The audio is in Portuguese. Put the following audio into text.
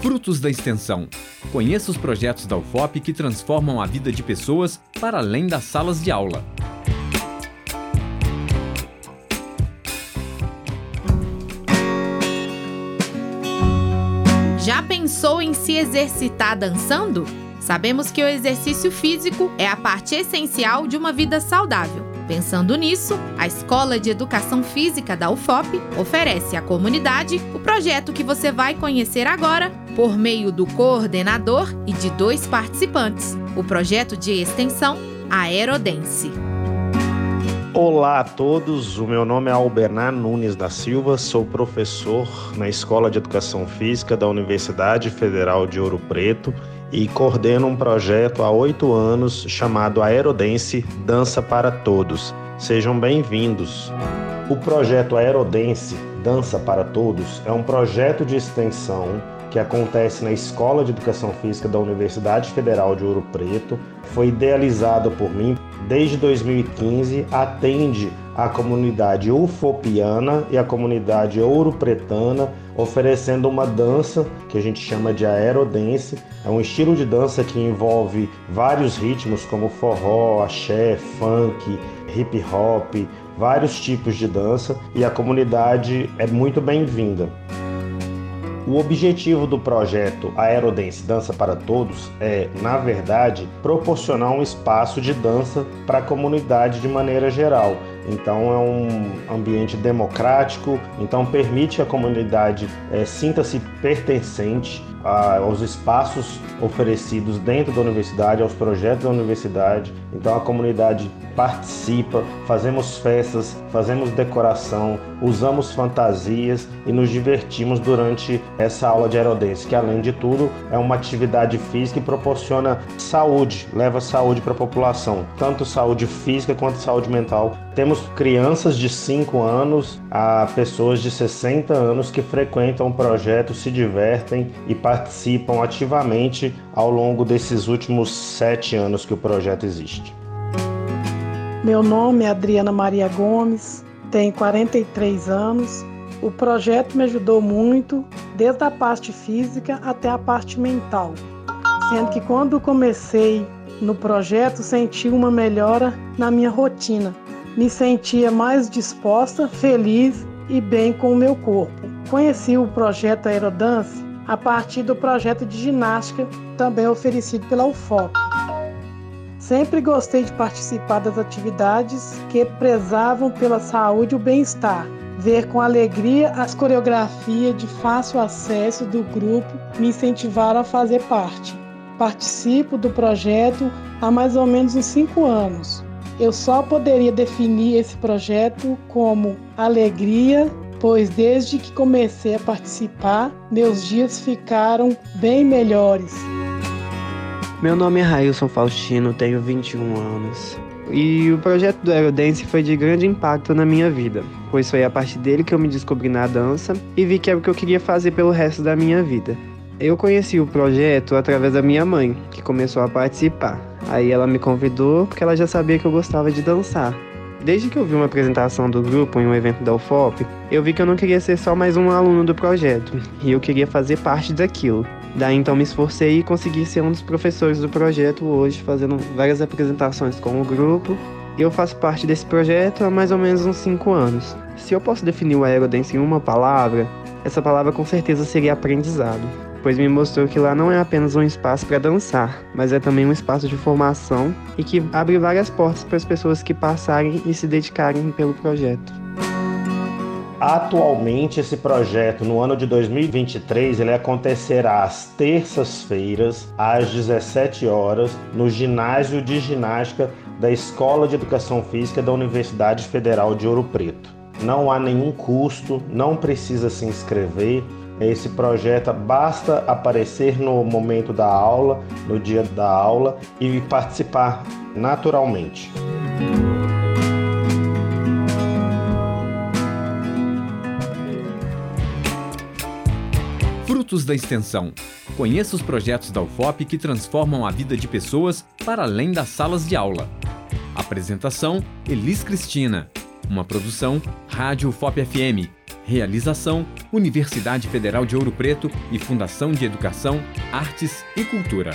Frutos da Extensão. Conheça os projetos da UFOP que transformam a vida de pessoas para além das salas de aula. Já pensou em se exercitar dançando? Sabemos que o exercício físico é a parte essencial de uma vida saudável. Pensando nisso, a Escola de Educação Física da UFOP oferece à comunidade o projeto que você vai conhecer agora por meio do coordenador e de dois participantes, o projeto de extensão Aerodense. Olá a todos, o meu nome é Albernar Nunes da Silva, sou professor na Escola de Educação Física da Universidade Federal de Ouro Preto e coordeno um projeto há oito anos chamado Aerodense Dança para Todos. Sejam bem-vindos. O projeto Aerodense Dança para Todos é um projeto de extensão que acontece na Escola de Educação Física da Universidade Federal de Ouro Preto. Foi idealizado por mim desde 2015, atende a comunidade ufopiana e a comunidade ouro-pretana, oferecendo uma dança que a gente chama de aerodance. É um estilo de dança que envolve vários ritmos como forró, axé, funk, hip hop, vários tipos de dança e a comunidade é muito bem-vinda. O objetivo do projeto Aerodance Dança para Todos é, na verdade, proporcionar um espaço de dança para a comunidade de maneira geral. Então é um ambiente democrático, então permite a comunidade é, sinta-se pertencente aos espaços oferecidos dentro da universidade, aos projetos da universidade. Então a comunidade participa, fazemos festas, fazemos decoração, usamos fantasias e nos divertimos durante essa aula de aerodance, que além de tudo é uma atividade física e proporciona saúde, leva saúde para a população, tanto saúde física quanto saúde mental. Temos crianças de 5 anos a pessoas de 60 anos que frequentam o projeto, se divertem e participam ativamente ao longo desses últimos sete anos que o projeto existe. Meu nome é Adriana Maria Gomes, tenho 43 anos. O projeto me ajudou muito, desde a parte física até a parte mental. Sendo que quando comecei no projeto, senti uma melhora na minha rotina. Me sentia mais disposta, feliz e bem com o meu corpo. Conheci o projeto Aerodance a partir do projeto de ginástica, também oferecido pela UFOP. Sempre gostei de participar das atividades que prezavam pela saúde e o bem-estar. Ver com alegria as coreografias de fácil acesso do grupo me incentivaram a fazer parte. Participo do projeto há mais ou menos uns cinco anos. Eu só poderia definir esse projeto como alegria, pois desde que comecei a participar, meus dias ficaram bem melhores. Meu nome é Railson Faustino, tenho 21 anos. E o projeto do Aerodance foi de grande impacto na minha vida, pois foi a partir dele que eu me descobri na dança e vi que era o que eu queria fazer pelo resto da minha vida. Eu conheci o projeto através da minha mãe, que começou a participar. Aí ela me convidou porque ela já sabia que eu gostava de dançar. Desde que eu vi uma apresentação do grupo em um evento da UFOP, eu vi que eu não queria ser só mais um aluno do projeto, e eu queria fazer parte daquilo. Daí então me esforcei e consegui ser um dos professores do projeto hoje, fazendo várias apresentações com o grupo. Eu faço parte desse projeto há mais ou menos uns 5 anos. Se eu posso definir o Aerodance em uma palavra, essa palavra com certeza seria aprendizado, pois me mostrou que lá não é apenas um espaço para dançar, mas é também um espaço de formação e que abre várias portas para as pessoas que passarem e se dedicarem pelo projeto. Atualmente, esse projeto, no ano de 2023, ele acontecerá às terças-feiras, às 17 horas, no ginásio de ginástica da Escola de Educação Física da Universidade Federal de Ouro Preto. Não há nenhum custo, não precisa se inscrever. Esse projeto basta aparecer no momento da aula, no dia da aula e participar naturalmente. Frutos da Extensão. Conheça os projetos da UFOP que transformam a vida de pessoas para além das salas de aula. Apresentação: Elis Cristina. Uma produção Rádio UFOP FM. Realização: Universidade Federal de Ouro Preto e Fundação de Educação, Artes e Cultura.